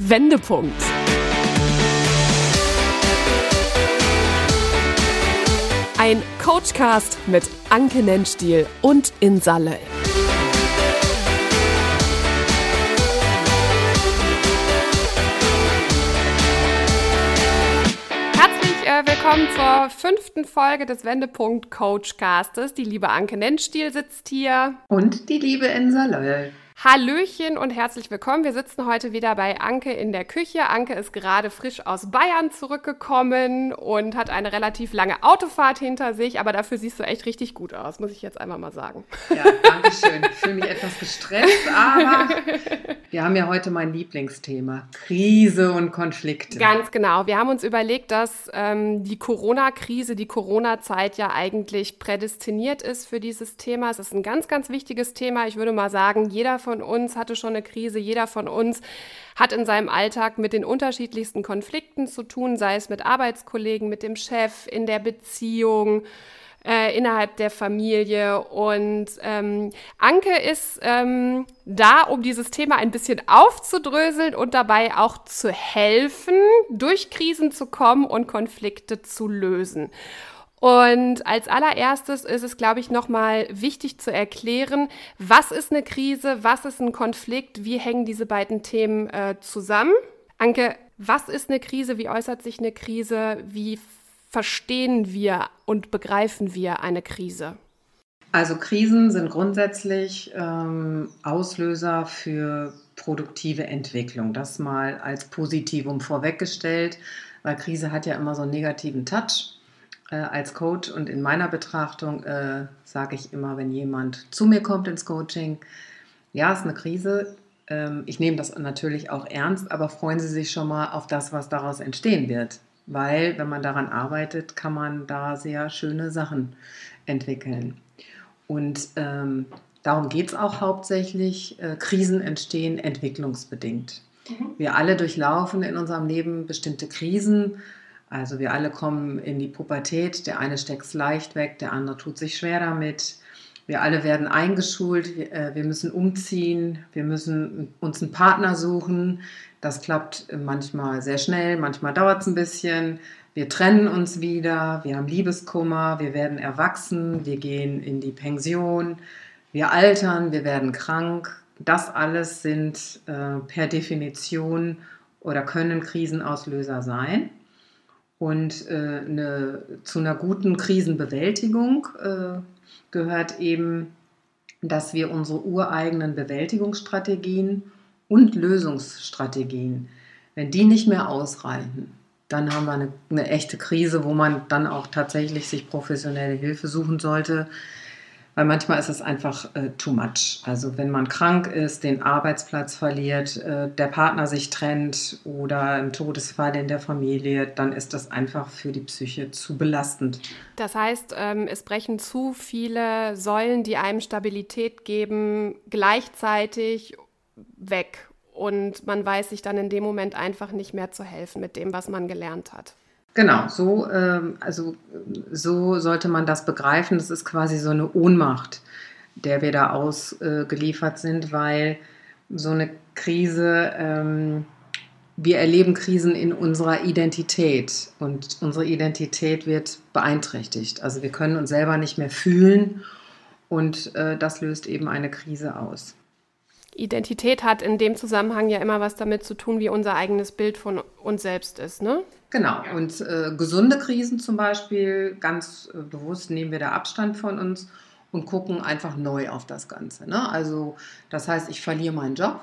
Wendepunkt. Ein Coachcast mit Anke Nennstiel und Insa Löll. Äh, willkommen zur fünften Folge des Wendepunkt Coachcastes. Die liebe Anke Nennstiel sitzt hier. Und die liebe Insa Löll. Hallöchen und herzlich willkommen. Wir sitzen heute wieder bei Anke in der Küche. Anke ist gerade frisch aus Bayern zurückgekommen und hat eine relativ lange Autofahrt hinter sich, aber dafür siehst du echt richtig gut aus, muss ich jetzt einmal mal sagen. Ja, danke schön. Ich fühle mich etwas gestresst, aber wir haben ja heute mein Lieblingsthema, Krise und Konflikte. Ganz genau. Wir haben uns überlegt, dass ähm, die Corona-Krise, die Corona-Zeit ja eigentlich prädestiniert ist für dieses Thema. Es ist ein ganz, ganz wichtiges Thema. Ich würde mal sagen, jeder von von uns hatte schon eine Krise, jeder von uns hat in seinem Alltag mit den unterschiedlichsten Konflikten zu tun, sei es mit Arbeitskollegen, mit dem Chef, in der Beziehung. Äh, innerhalb der Familie. Und ähm, Anke ist ähm, da, um dieses Thema ein bisschen aufzudröseln und dabei auch zu helfen, durch Krisen zu kommen und Konflikte zu lösen. Und als allererstes ist es, glaube ich, nochmal wichtig zu erklären, was ist eine Krise, was ist ein Konflikt, wie hängen diese beiden Themen äh, zusammen. Anke, was ist eine Krise, wie äußert sich eine Krise, wie verstehen wir und begreifen wir eine Krise? Also Krisen sind grundsätzlich ähm, Auslöser für produktive Entwicklung. Das mal als Positivum vorweggestellt, weil Krise hat ja immer so einen negativen Touch äh, als Coach und in meiner Betrachtung äh, sage ich immer, wenn jemand zu mir kommt ins Coaching, ja, ist eine Krise. Ähm, ich nehme das natürlich auch ernst, aber freuen Sie sich schon mal auf das, was daraus entstehen wird. Weil, wenn man daran arbeitet, kann man da sehr schöne Sachen entwickeln. Und ähm, darum geht es auch hauptsächlich. Äh, Krisen entstehen entwicklungsbedingt. Mhm. Wir alle durchlaufen in unserem Leben bestimmte Krisen also wir alle kommen in die Pubertät, der eine steckt es leicht weg, der andere tut sich schwer damit. Wir alle werden eingeschult, wir, äh, wir müssen umziehen, wir müssen uns einen Partner suchen. Das klappt manchmal sehr schnell, manchmal dauert es ein bisschen. Wir trennen uns wieder, wir haben Liebeskummer, wir werden erwachsen, wir gehen in die Pension, wir altern, wir werden krank. Das alles sind äh, per Definition oder können Krisenauslöser sein. Und äh, eine, zu einer guten Krisenbewältigung äh, gehört eben, dass wir unsere ureigenen Bewältigungsstrategien und Lösungsstrategien, wenn die nicht mehr ausreichen, dann haben wir eine, eine echte Krise, wo man dann auch tatsächlich sich professionelle Hilfe suchen sollte weil manchmal ist es einfach äh, too much. Also wenn man krank ist, den Arbeitsplatz verliert, äh, der Partner sich trennt oder ein Todesfall in der Familie, dann ist das einfach für die Psyche zu belastend. Das heißt, ähm, es brechen zu viele Säulen, die einem Stabilität geben, gleichzeitig weg. Und man weiß sich dann in dem Moment einfach nicht mehr zu helfen mit dem, was man gelernt hat. Genau, so, ähm, also, so sollte man das begreifen. Das ist quasi so eine Ohnmacht, der wir da ausgeliefert sind, weil so eine Krise, ähm, wir erleben Krisen in unserer Identität und unsere Identität wird beeinträchtigt. Also wir können uns selber nicht mehr fühlen und äh, das löst eben eine Krise aus. Identität hat in dem Zusammenhang ja immer was damit zu tun, wie unser eigenes Bild von uns selbst ist, ne? Genau. Und äh, gesunde Krisen zum Beispiel, ganz äh, bewusst nehmen wir da Abstand von uns und gucken einfach neu auf das Ganze. Ne? Also das heißt, ich verliere meinen Job,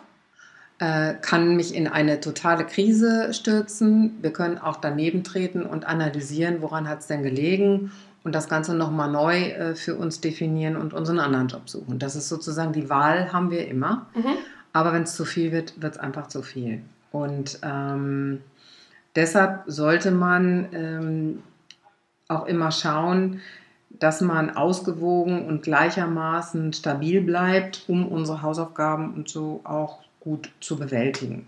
äh, kann mich in eine totale Krise stürzen. Wir können auch daneben treten und analysieren, woran hat es denn gelegen und das Ganze nochmal neu äh, für uns definieren und unseren anderen Job suchen. Das ist sozusagen die Wahl haben wir immer. Mhm. Aber wenn es zu viel wird, wird es einfach zu viel. Und ähm, deshalb sollte man ähm, auch immer schauen, dass man ausgewogen und gleichermaßen stabil bleibt, um unsere Hausaufgaben und so auch gut zu bewältigen.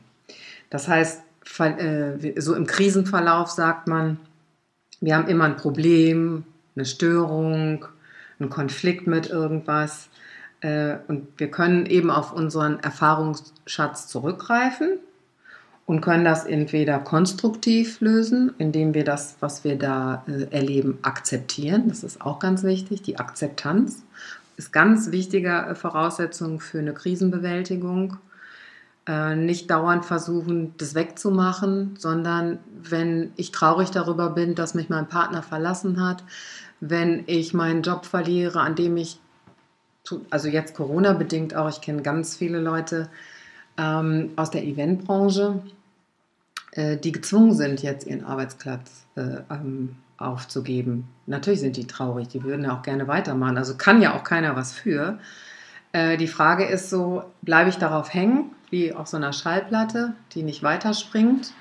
Das heißt, äh, so im Krisenverlauf sagt man, wir haben immer ein Problem, eine Störung, einen Konflikt mit irgendwas. Äh, und wir können eben auf unseren Erfahrungsschatz zurückgreifen und können das entweder konstruktiv lösen, indem wir das, was wir da äh, erleben, akzeptieren. Das ist auch ganz wichtig. Die Akzeptanz ist ganz wichtige Voraussetzung für eine Krisenbewältigung. Äh, nicht dauernd versuchen, das wegzumachen, sondern wenn ich traurig darüber bin, dass mich mein Partner verlassen hat, wenn ich meinen Job verliere, an dem ich, also jetzt Corona bedingt auch, ich kenne ganz viele Leute ähm, aus der Eventbranche, äh, die gezwungen sind, jetzt ihren Arbeitsplatz äh, ähm, aufzugeben. Natürlich sind die traurig, die würden ja auch gerne weitermachen. Also kann ja auch keiner was für. Äh, die Frage ist so, bleibe ich darauf hängen, wie auf so einer Schallplatte, die nicht weiterspringt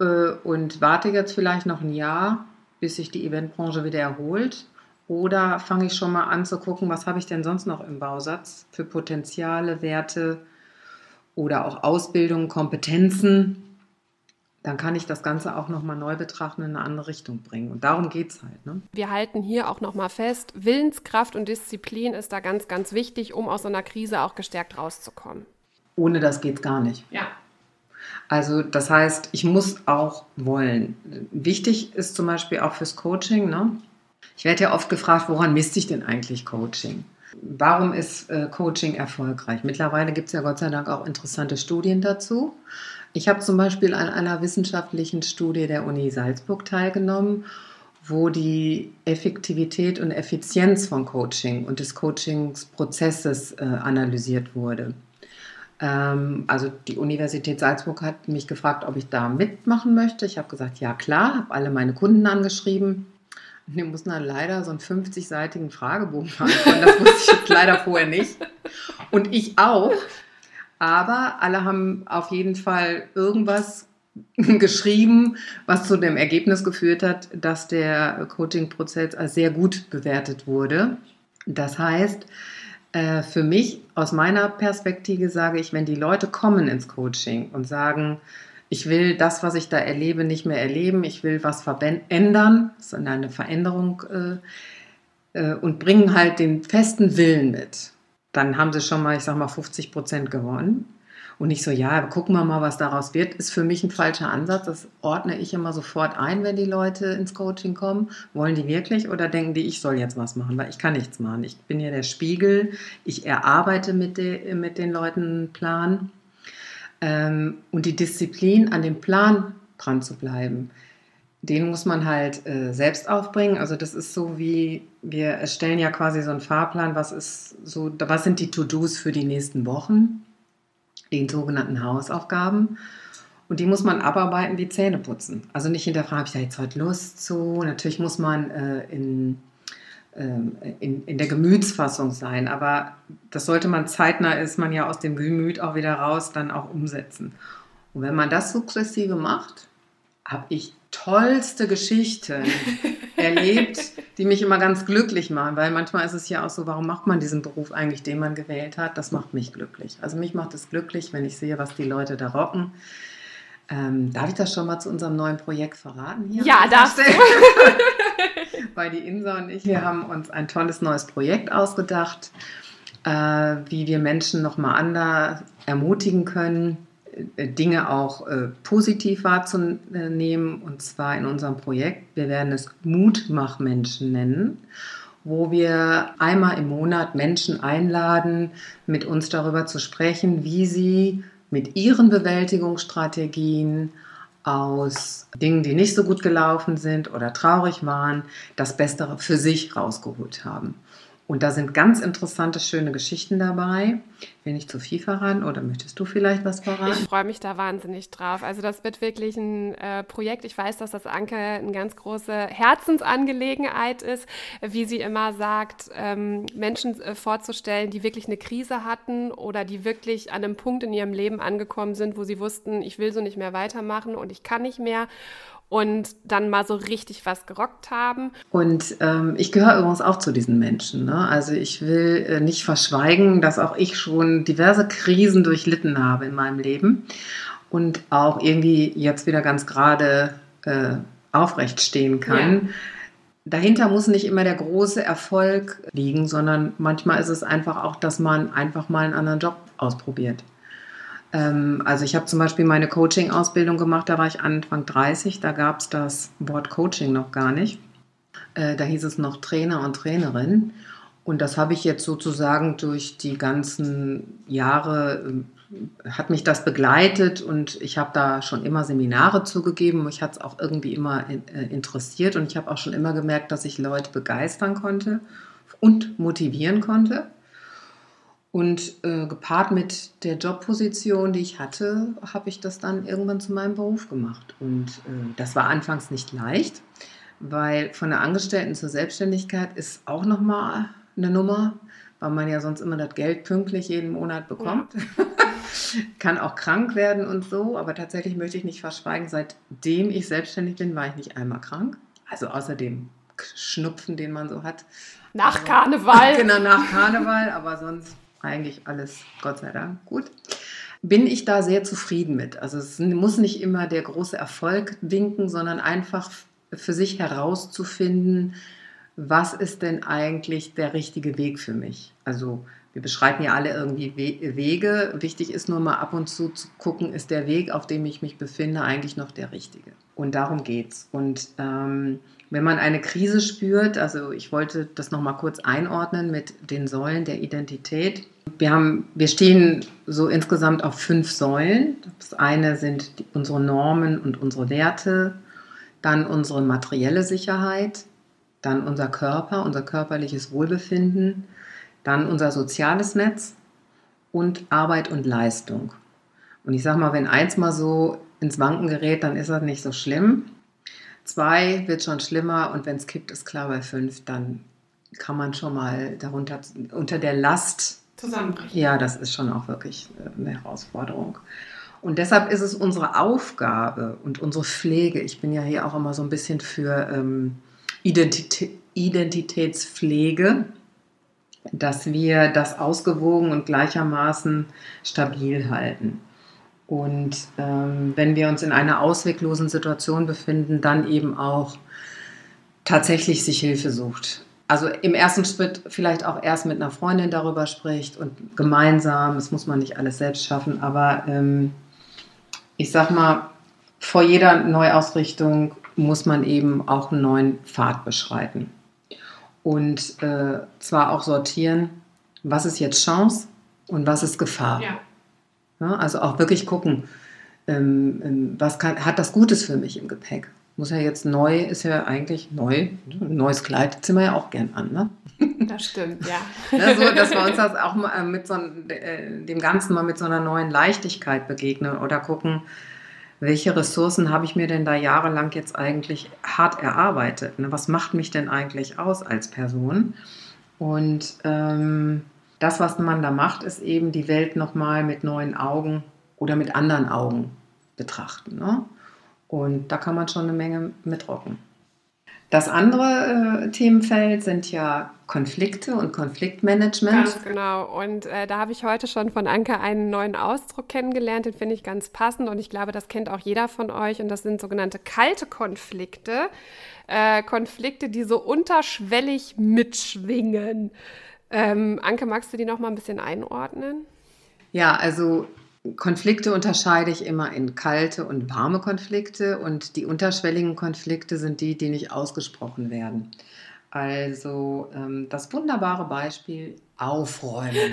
äh, und warte jetzt vielleicht noch ein Jahr, bis sich die Eventbranche wieder erholt? Oder fange ich schon mal an zu gucken, was habe ich denn sonst noch im Bausatz für Potenziale, Werte oder auch Ausbildung, Kompetenzen, dann kann ich das Ganze auch nochmal neu betrachten, in eine andere Richtung bringen. Und darum geht es halt. Ne? Wir halten hier auch nochmal fest, Willenskraft und Disziplin ist da ganz, ganz wichtig, um aus so einer Krise auch gestärkt rauszukommen. Ohne das geht es gar nicht. Ja. Also das heißt, ich muss auch wollen. Wichtig ist zum Beispiel auch fürs Coaching. Ne? Ich werde ja oft gefragt, woran misst sich denn eigentlich Coaching? Warum ist äh, Coaching erfolgreich? Mittlerweile gibt es ja Gott sei Dank auch interessante Studien dazu. Ich habe zum Beispiel an einer wissenschaftlichen Studie der Uni Salzburg teilgenommen, wo die Effektivität und Effizienz von Coaching und des Coachingsprozesses äh, analysiert wurde. Ähm, also die Universität Salzburg hat mich gefragt, ob ich da mitmachen möchte. Ich habe gesagt, ja klar, habe alle meine Kunden angeschrieben. Wir mussten dann leider so einen 50-seitigen Fragebogen beantworten. Das wusste ich leider vorher nicht. Und ich auch. Aber alle haben auf jeden Fall irgendwas geschrieben, was zu dem Ergebnis geführt hat, dass der Coaching-Prozess als sehr gut bewertet wurde. Das heißt, äh, für mich, aus meiner Perspektive sage ich, wenn die Leute kommen ins Coaching und sagen, ich will das, was ich da erlebe, nicht mehr erleben, ich will was verändern, das ist eine Veränderung äh, äh, und bringen halt den festen Willen mit dann haben sie schon mal, ich sag mal, 50 Prozent gewonnen. Und nicht so, ja, gucken wir mal, was daraus wird, ist für mich ein falscher Ansatz. Das ordne ich immer sofort ein, wenn die Leute ins Coaching kommen. Wollen die wirklich oder denken die, ich soll jetzt was machen? Weil ich kann nichts machen. Ich bin ja der Spiegel. Ich erarbeite mit, de, mit den Leuten einen Plan. Ähm, und die Disziplin, an dem Plan dran zu bleiben den muss man halt äh, selbst aufbringen. Also das ist so wie, wir erstellen ja quasi so einen Fahrplan, was ist so, was sind die To-Dos für die nächsten Wochen, den sogenannten Hausaufgaben. Und die muss man abarbeiten wie Zähne putzen. Also nicht hinterfragen, habe ich da jetzt heute Lust zu? Natürlich muss man äh, in, in, in der Gemütsfassung sein, aber das sollte man zeitnah, ist man ja aus dem Gemüt auch wieder raus, dann auch umsetzen. Und wenn man das sukzessive macht, habe ich tollste Geschichten erlebt, die mich immer ganz glücklich machen, weil manchmal ist es ja auch so, warum macht man diesen Beruf eigentlich, den man gewählt hat? Das macht mich glücklich. Also mich macht es glücklich, wenn ich sehe, was die Leute da rocken. Ähm, darf ich das schon mal zu unserem neuen Projekt verraten? Hier ja, darfst du. Weil die Insa und ich, wir haben uns ein tolles neues Projekt ausgedacht, äh, wie wir Menschen nochmal anders ermutigen können, äh, Dinge auch äh, positiv wahrzunehmen, und zwar in unserem Projekt. Wir werden es Mutmachmenschen nennen, wo wir einmal im Monat Menschen einladen, mit uns darüber zu sprechen, wie sie mit ihren Bewältigungsstrategien aus Dingen, die nicht so gut gelaufen sind oder traurig waren, das Beste für sich rausgeholt haben. Und da sind ganz interessante, schöne Geschichten dabei. Will nicht zu viel verraten oder möchtest du vielleicht was verraten? Ich freue mich da wahnsinnig drauf. Also das wird wirklich ein äh, Projekt. Ich weiß, dass das Anke eine ganz große Herzensangelegenheit ist, wie sie immer sagt, ähm, Menschen äh, vorzustellen, die wirklich eine Krise hatten oder die wirklich an einem Punkt in ihrem Leben angekommen sind, wo sie wussten, ich will so nicht mehr weitermachen und ich kann nicht mehr und dann mal so richtig was gerockt haben. Und ähm, ich gehöre übrigens auch zu diesen Menschen. Ne? Also ich will äh, nicht verschweigen, dass auch ich schon diverse Krisen durchlitten habe in meinem Leben und auch irgendwie jetzt wieder ganz gerade äh, aufrecht stehen kann. Ja. Dahinter muss nicht immer der große Erfolg liegen, sondern manchmal ist es einfach auch, dass man einfach mal einen anderen Job ausprobiert also ich habe zum Beispiel meine Coaching-Ausbildung gemacht, da war ich Anfang 30, da gab es das Wort Coaching noch gar nicht. Äh, da hieß es noch Trainer und Trainerin. Und das habe ich jetzt sozusagen durch die ganzen Jahre, äh, hat mich das begleitet und ich habe da schon immer Seminare zugegeben. Mich hat es auch irgendwie immer äh, interessiert und ich habe auch schon immer gemerkt, dass ich Leute begeistern konnte und motivieren konnte. Und äh, gepaart mit der Jobposition, die ich hatte, habe ich das dann irgendwann zu meinem Beruf gemacht. Und äh, das war anfangs nicht leicht, weil von der Angestellten zur Selbstständigkeit ist auch nochmal eine Nummer, weil man ja sonst immer das Geld pünktlich jeden Monat bekommt. Ja. Kann auch krank werden und so, aber tatsächlich möchte ich nicht verschweigen, seitdem ich selbstständig bin, war ich nicht einmal krank. Also außer dem Schnupfen, den man so hat. Nach aber, Karneval. Genau, nach Karneval, aber sonst eigentlich alles, Gott sei Dank, gut. Bin ich da sehr zufrieden mit. Also es muss nicht immer der große Erfolg winken, sondern einfach für sich herauszufinden, was ist denn eigentlich der richtige Weg für mich? Also wir beschreiten ja alle irgendwie Wege. Wichtig ist nur mal ab und zu zu gucken, ist der Weg, auf dem ich mich befinde, eigentlich noch der richtige? Und darum geht's. Und ähm, wenn man eine Krise spürt, also ich wollte das noch mal kurz einordnen mit den Säulen der Identität. Wir, haben, wir stehen so insgesamt auf fünf Säulen. Das eine sind unsere Normen und unsere Werte, dann unsere materielle Sicherheit, dann unser Körper, unser körperliches Wohlbefinden, dann unser soziales Netz und Arbeit und Leistung. Und ich sage mal, wenn eins mal so ins Wanken gerät, dann ist das nicht so schlimm. Zwei wird schon schlimmer und wenn es kippt, ist klar bei fünf, dann kann man schon mal darunter unter der Last zusammenbrechen. Ja, das ist schon auch wirklich äh, eine Herausforderung. Und deshalb ist es unsere Aufgabe und unsere Pflege. Ich bin ja hier auch immer so ein bisschen für ähm, Identitä Identitätspflege dass wir das ausgewogen und gleichermaßen stabil halten. Und ähm, wenn wir uns in einer ausweglosen Situation befinden, dann eben auch tatsächlich sich Hilfe sucht. Also im ersten Schritt vielleicht auch erst mit einer Freundin darüber spricht und gemeinsam, das muss man nicht alles selbst schaffen, aber ähm, ich sag mal, vor jeder Neuausrichtung muss man eben auch einen neuen Pfad beschreiten und äh, zwar auch sortieren, was ist jetzt Chance und was ist Gefahr. Ja. Ja, also auch wirklich gucken, ähm, ähm, was kann, hat das Gutes für mich im Gepäck. Muss ja jetzt neu, ist ja eigentlich neu, ein neues Kleid ziehen wir ja auch gern an. Ne? Das stimmt, ja. ne, so, dass wir uns das auch mal äh, mit so, äh, dem Ganzen mal mit so einer neuen Leichtigkeit begegnen oder gucken, welche Ressourcen habe ich mir denn da jahrelang jetzt eigentlich hart erarbeitet? Ne? Was macht mich denn eigentlich aus als Person? Und ähm, das, was man da macht, ist eben die Welt nochmal mit neuen Augen oder mit anderen Augen betrachten. Ne? Und da kann man schon eine Menge mitrocken. Das andere äh, Themenfeld sind ja Konflikte und Konfliktmanagement. Ganz genau. Und äh, da habe ich heute schon von Anke einen neuen Ausdruck kennengelernt, den finde ich ganz passend und ich glaube, das kennt auch jeder von euch und das sind sogenannte kalte Konflikte. Äh, Konflikte, die so unterschwellig mitschwingen. Ähm, Anke, magst du die noch mal ein bisschen einordnen? Ja, also Konflikte unterscheide ich immer in kalte und warme Konflikte und die unterschwelligen Konflikte sind die, die nicht ausgesprochen werden. Also ähm, das wunderbare Beispiel Aufräumen.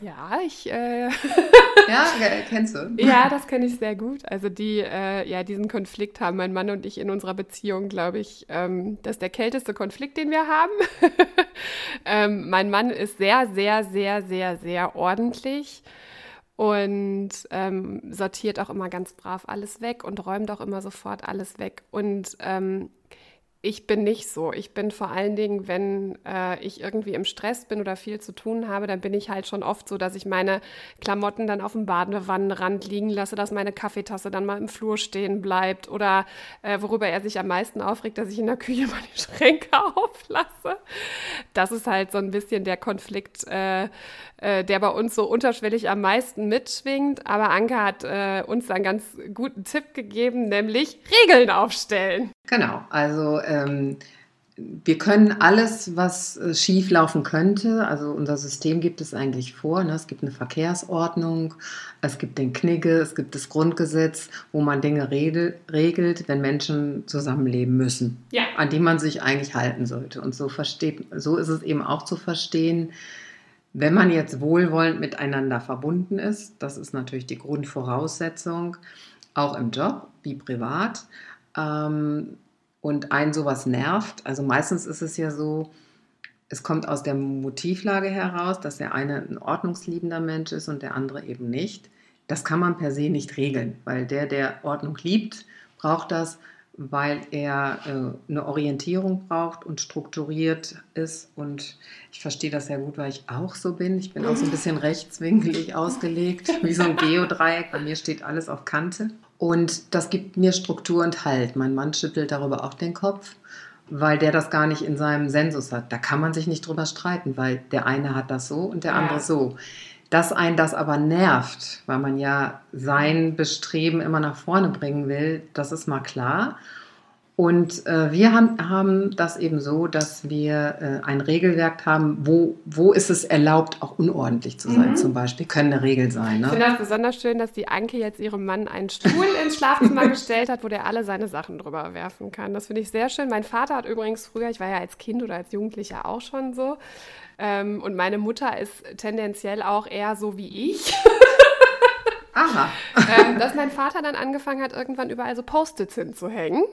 ja, ich. Äh ja, kennst du? Ja, das kenne ich sehr gut. Also die, äh, ja, diesen Konflikt haben mein Mann und ich in unserer Beziehung, glaube ich, ähm, das ist der kälteste Konflikt, den wir haben. ähm, mein Mann ist sehr, sehr, sehr, sehr, sehr ordentlich und ähm, sortiert auch immer ganz brav alles weg und räumt auch immer sofort alles weg. Und ähm, ich bin nicht so. Ich bin vor allen Dingen, wenn äh, ich irgendwie im Stress bin oder viel zu tun habe, dann bin ich halt schon oft so, dass ich meine Klamotten dann auf dem Badewannenrand liegen lasse, dass meine Kaffeetasse dann mal im Flur stehen bleibt oder äh, worüber er sich am meisten aufregt, dass ich in der Küche mal die Schränke auflasse. Das ist halt so ein bisschen der Konflikt, äh, äh, der bei uns so unterschwellig am meisten mitschwingt. Aber Anke hat äh, uns einen ganz guten Tipp gegeben, nämlich Regeln aufstellen. Genau, also ähm, wir können alles, was äh, schief laufen könnte, also unser System gibt es eigentlich vor. Ne? Es gibt eine Verkehrsordnung, es gibt den Knigge, es gibt das Grundgesetz, wo man Dinge regelt, wenn Menschen zusammenleben müssen, ja. an die man sich eigentlich halten sollte. Und so, versteht, so ist es eben auch zu verstehen, wenn man jetzt wohlwollend miteinander verbunden ist, das ist natürlich die Grundvoraussetzung, auch im Job wie privat. Ähm, und einen sowas nervt, also meistens ist es ja so, es kommt aus der Motivlage heraus, dass der eine ein ordnungsliebender Mensch ist und der andere eben nicht. Das kann man per se nicht regeln, weil der, der Ordnung liebt, braucht das, weil er äh, eine Orientierung braucht und strukturiert ist. Und ich verstehe das sehr gut, weil ich auch so bin. Ich bin auch so ein bisschen rechtswinkelig ausgelegt, wie so ein Geodreieck. Bei mir steht alles auf Kante. Und das gibt mir Struktur und Halt. Mein Mann schüttelt darüber auch den Kopf, weil der das gar nicht in seinem Sensus hat. Da kann man sich nicht drüber streiten, weil der eine hat das so und der andere so. Dass ein das aber nervt, weil man ja sein Bestreben immer nach vorne bringen will, das ist mal klar. Und äh, wir haben, haben, das eben so, dass wir äh, ein Regelwerk haben, wo, wo ist es erlaubt, auch unordentlich zu sein, mhm. zum Beispiel. Können eine Regel sein. Ne? Ich finde das besonders schön, dass die Anke jetzt ihrem Mann einen Stuhl ins Schlafzimmer gestellt hat, wo der alle seine Sachen drüber werfen kann. Das finde ich sehr schön. Mein Vater hat übrigens früher, ich war ja als Kind oder als Jugendlicher auch schon so, ähm, und meine Mutter ist tendenziell auch eher so wie ich. Aha. ähm, dass mein Vater dann angefangen hat, irgendwann überall so Post-its hinzuhängen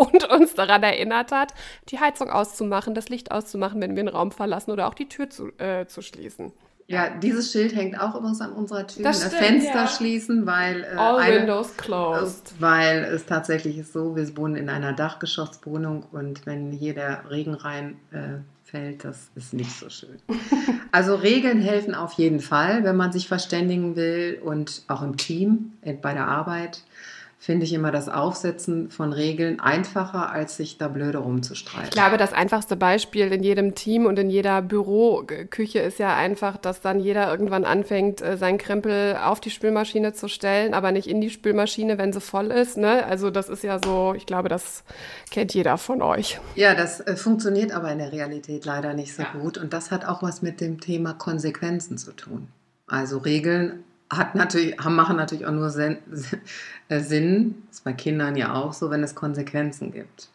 und uns daran erinnert hat, die Heizung auszumachen, das Licht auszumachen, wenn wir einen Raum verlassen oder auch die Tür zu, äh, zu schließen. Ja, dieses Schild hängt auch übrigens an unserer Tür. Das stimmt, Fenster ja. schließen, weil äh, All eine, windows closed. Weil es tatsächlich ist so, wir wohnen in einer Dachgeschosswohnung und wenn hier der Regen rein äh, fällt, das ist nicht so schön. Also Regeln helfen auf jeden Fall, wenn man sich verständigen will und auch im Team, bei der Arbeit finde ich immer das Aufsetzen von Regeln einfacher, als sich da blöde rumzustreiten. Ich glaube, das einfachste Beispiel in jedem Team und in jeder Büroküche ist ja einfach, dass dann jeder irgendwann anfängt, äh, seinen Krempel auf die Spülmaschine zu stellen, aber nicht in die Spülmaschine, wenn sie voll ist. Ne? Also das ist ja so, ich glaube, das kennt jeder von euch. Ja, das äh, funktioniert aber in der Realität leider nicht so ja. gut. Und das hat auch was mit dem Thema Konsequenzen zu tun. Also Regeln hat natürlich, machen natürlich auch nur Sinn, äh, Sinn, ist bei Kindern ja auch so, wenn es Konsequenzen gibt.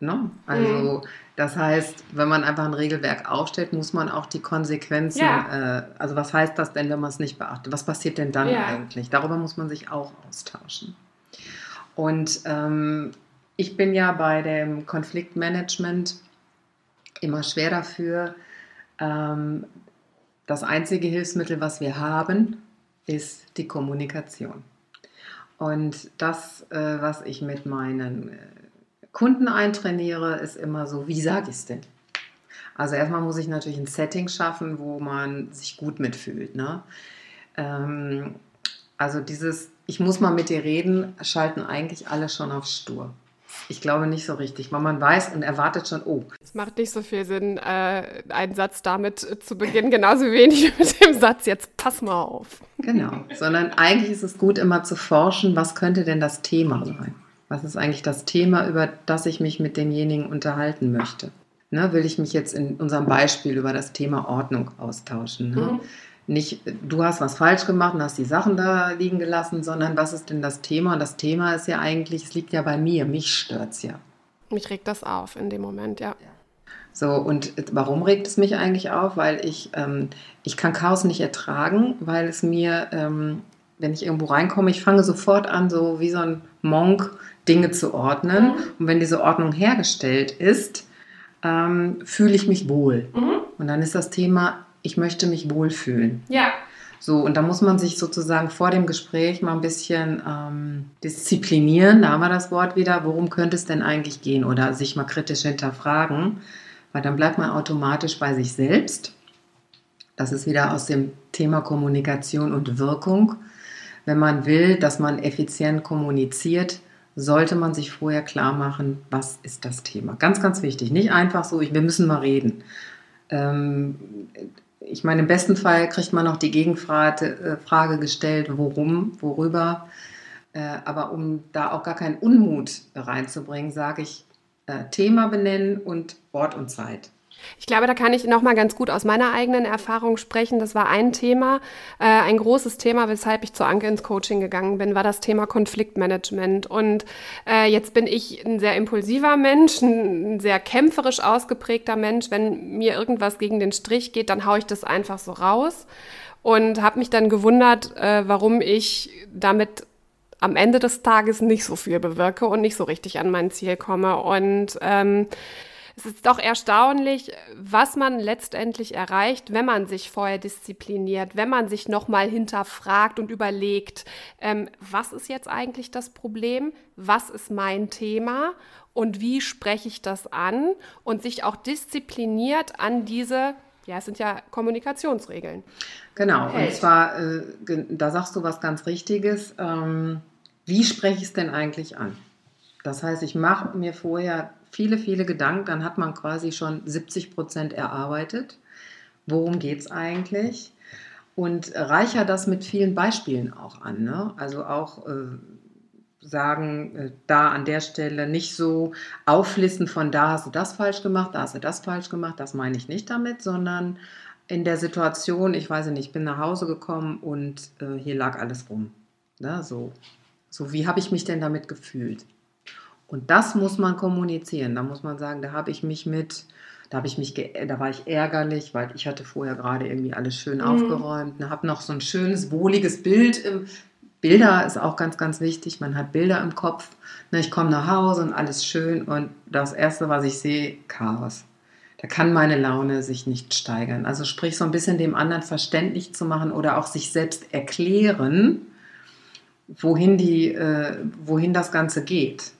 Ne? Also mhm. das heißt, wenn man einfach ein Regelwerk aufstellt, muss man auch die Konsequenzen, ja. äh, also was heißt das denn, wenn man es nicht beachtet? Was passiert denn dann ja. eigentlich? Darüber muss man sich auch austauschen. Und ähm, ich bin ja bei dem Konfliktmanagement immer schwer dafür. Ähm, das einzige Hilfsmittel, was wir haben, ist die Kommunikation. Und das, äh, was ich mit meinen äh, Kunden eintrainiere, ist immer so, wie sage ich es denn? Also erstmal muss ich natürlich ein Setting schaffen, wo man sich gut mitfühlt. Ne? Ähm, also dieses, ich muss mal mit dir reden, schalten eigentlich alle schon auf Stur. Ich glaube nicht so richtig, weil man weiß und erwartet schon, oh. Es macht nicht so viel Sinn, äh, einen Satz damit zu beginnen, genauso wenig wie mit dem Satz, jetzt pass mal auf. Genau, sondern eigentlich ist es gut, immer zu forschen, was könnte denn das Thema sein? Was ist eigentlich das Thema, über das ich mich mit demjenigen unterhalten möchte? Ne, will ich mich jetzt in unserem Beispiel über das Thema Ordnung austauschen? Ne? Mhm nicht, du hast was falsch gemacht und hast die Sachen da liegen gelassen, sondern was ist denn das Thema? Und das Thema ist ja eigentlich, es liegt ja bei mir, mich stört es ja. Mich regt das auf in dem Moment, ja. So, und warum regt es mich eigentlich auf? Weil ich, ähm, ich kann Chaos nicht ertragen, weil es mir, ähm, wenn ich irgendwo reinkomme, ich fange sofort an, so wie so ein Monk Dinge zu ordnen. Mhm. Und wenn diese Ordnung hergestellt ist, ähm, fühle ich mich wohl. Mhm. Und dann ist das Thema ich möchte mich wohlfühlen. Ja. So, und da muss man sich sozusagen vor dem Gespräch mal ein bisschen ähm, disziplinieren, da haben wir das Wort wieder, worum könnte es denn eigentlich gehen oder sich mal kritisch hinterfragen, weil dann bleibt man automatisch bei sich selbst. Das ist wieder aus dem Thema Kommunikation und Wirkung. Wenn man will, dass man effizient kommuniziert, sollte man sich vorher klar machen, was ist das Thema. Ganz, ganz wichtig. Nicht einfach so, wir müssen mal reden. Ähm, ich meine, im besten Fall kriegt man noch die Gegenfrage äh, Frage gestellt, worum, worüber. Äh, aber um da auch gar keinen Unmut reinzubringen, sage ich, äh, Thema benennen und Ort und Zeit. Ich glaube, da kann ich noch mal ganz gut aus meiner eigenen Erfahrung sprechen. Das war ein Thema, äh, ein großes Thema, weshalb ich zu Anke ins Coaching gegangen bin, war das Thema Konfliktmanagement. Und äh, jetzt bin ich ein sehr impulsiver Mensch, ein sehr kämpferisch ausgeprägter Mensch. Wenn mir irgendwas gegen den Strich geht, dann haue ich das einfach so raus und habe mich dann gewundert, äh, warum ich damit am Ende des Tages nicht so viel bewirke und nicht so richtig an mein Ziel komme. Und ähm, es ist doch erstaunlich, was man letztendlich erreicht, wenn man sich vorher diszipliniert, wenn man sich nochmal hinterfragt und überlegt, ähm, was ist jetzt eigentlich das Problem, was ist mein Thema und wie spreche ich das an und sich auch diszipliniert an diese ja, es sind ja Kommunikationsregeln. Genau, hält. und zwar, äh, da sagst du was ganz Richtiges. Ähm, wie spreche ich es denn eigentlich an? Das heißt, ich mache mir vorher viele, viele Gedanken, dann hat man quasi schon 70 Prozent erarbeitet. Worum geht es eigentlich? Und reicher das mit vielen Beispielen auch an. Ne? Also auch äh, sagen, äh, da an der Stelle nicht so auflisten von da hast du das falsch gemacht, da hast du das falsch gemacht, das meine ich nicht damit, sondern in der Situation, ich weiß nicht, ich bin nach Hause gekommen und äh, hier lag alles rum. Ne? So, so, wie habe ich mich denn damit gefühlt? Und das muss man kommunizieren. Da muss man sagen, da habe ich mich mit, da habe ich mich, da war ich ärgerlich, weil ich hatte vorher gerade irgendwie alles schön mhm. aufgeräumt. Habe noch so ein schönes, wohliges Bild. Im, Bilder ist auch ganz, ganz wichtig. Man hat Bilder im Kopf. Ne, ich komme nach Hause und alles schön und das Erste, was ich sehe, Chaos. Da kann meine Laune sich nicht steigern. Also sprich so ein bisschen dem anderen verständlich zu machen oder auch sich selbst erklären, wohin, die, äh, wohin das Ganze geht.